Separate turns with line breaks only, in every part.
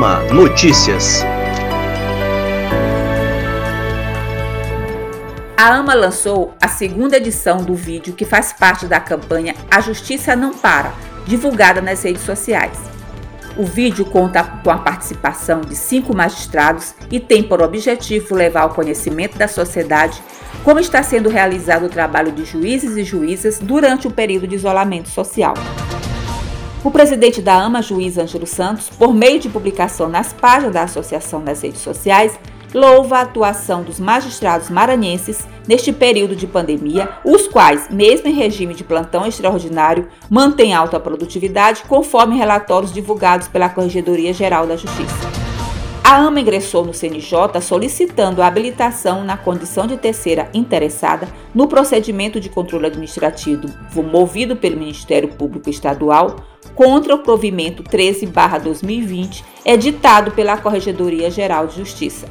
AMA Notícias.
A AMA lançou a segunda edição do vídeo que faz parte da campanha A Justiça Não Para, divulgada nas redes sociais. O vídeo conta com a participação de cinco magistrados e tem por objetivo levar ao conhecimento da sociedade como está sendo realizado o trabalho de juízes e juízas durante o período de isolamento social. O presidente da AMA, juiz Ângelo Santos, por meio de publicação nas páginas da associação nas redes sociais, louva a atuação dos magistrados maranhenses neste período de pandemia, os quais, mesmo em regime de plantão extraordinário, mantêm alta produtividade, conforme relatórios divulgados pela Corregedoria Geral da Justiça. A AMA ingressou no CNJ solicitando a habilitação na condição de terceira interessada no procedimento de controle administrativo movido pelo Ministério Público Estadual contra o provimento 13/2020, editado pela Corregedoria Geral de Justiça.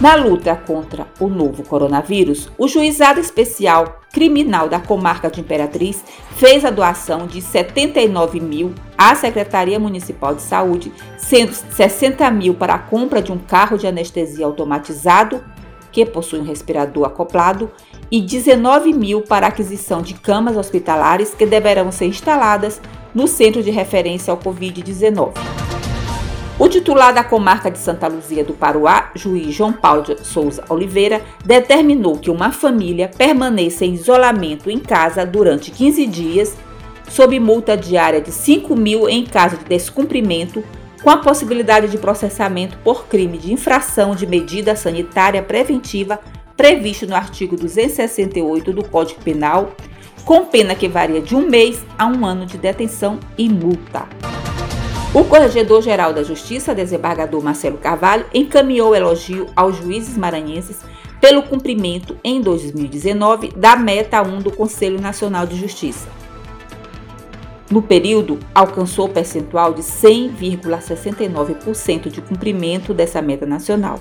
Na luta contra o novo coronavírus, o Juizado Especial Criminal da Comarca de Imperatriz fez a doação de 79 mil à Secretaria Municipal de Saúde, sendo 60 mil para a compra de um carro de anestesia automatizado, que possui um respirador acoplado, e 19 mil para a aquisição de camas hospitalares que deverão ser instaladas no Centro de Referência ao Covid-19. O titular da comarca de Santa Luzia do Paruá, juiz João Paulo de Souza Oliveira, determinou que uma família permaneça em isolamento em casa durante 15 dias, sob multa diária de 5 mil em caso de descumprimento, com a possibilidade de processamento por crime de infração de medida sanitária preventiva previsto no artigo 268 do Código Penal, com pena que varia de um mês a um ano de detenção e multa. O Corregedor-Geral da Justiça, desembargador Marcelo Carvalho, encaminhou elogio aos juízes maranhenses pelo cumprimento, em 2019, da meta 1 do Conselho Nacional de Justiça. No período, alcançou o percentual de 100,69% de cumprimento dessa meta nacional.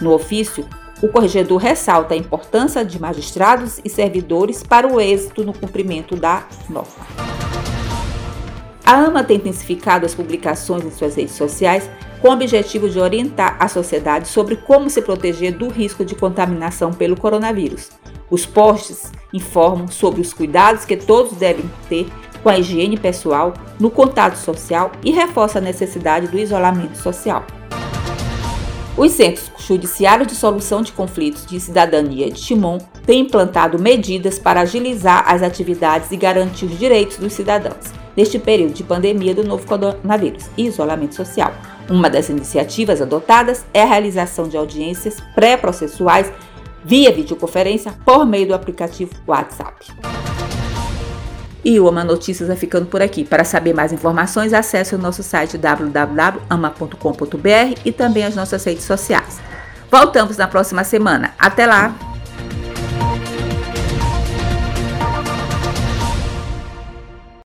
No ofício, o corregedor ressalta a importância de magistrados e servidores para o êxito no cumprimento da norma. A AMA tem intensificado as publicações em suas redes sociais com o objetivo de orientar a sociedade sobre como se proteger do risco de contaminação pelo coronavírus. Os posts informam sobre os cuidados que todos devem ter com a higiene pessoal, no contato social e reforça a necessidade do isolamento social. Os Centros Judiciários de Solução de Conflitos de Cidadania de Timon têm implantado medidas para agilizar as atividades e garantir os direitos dos cidadãos neste período de pandemia do novo coronavírus e isolamento social. Uma das iniciativas adotadas é a realização de audiências pré-processuais via videoconferência por meio do aplicativo WhatsApp. E o Ama Notícias vai ficando por aqui. Para saber mais informações, acesse o nosso site www.ama.com.br e também as nossas redes sociais. Voltamos na próxima semana. Até lá!